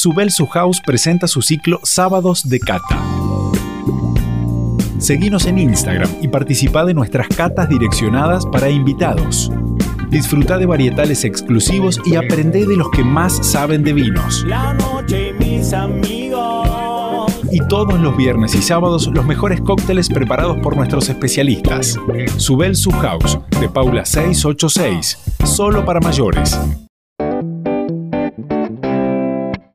Subel Su House presenta su ciclo Sábados de Cata. Seguinos en Instagram y participa de nuestras catas direccionadas para invitados. Disfruta de varietales exclusivos y aprende de los que más saben de vinos. La noche mis amigos. Y todos los viernes y sábados los mejores cócteles preparados por nuestros especialistas. Subel Su House de Paula 686, solo para mayores.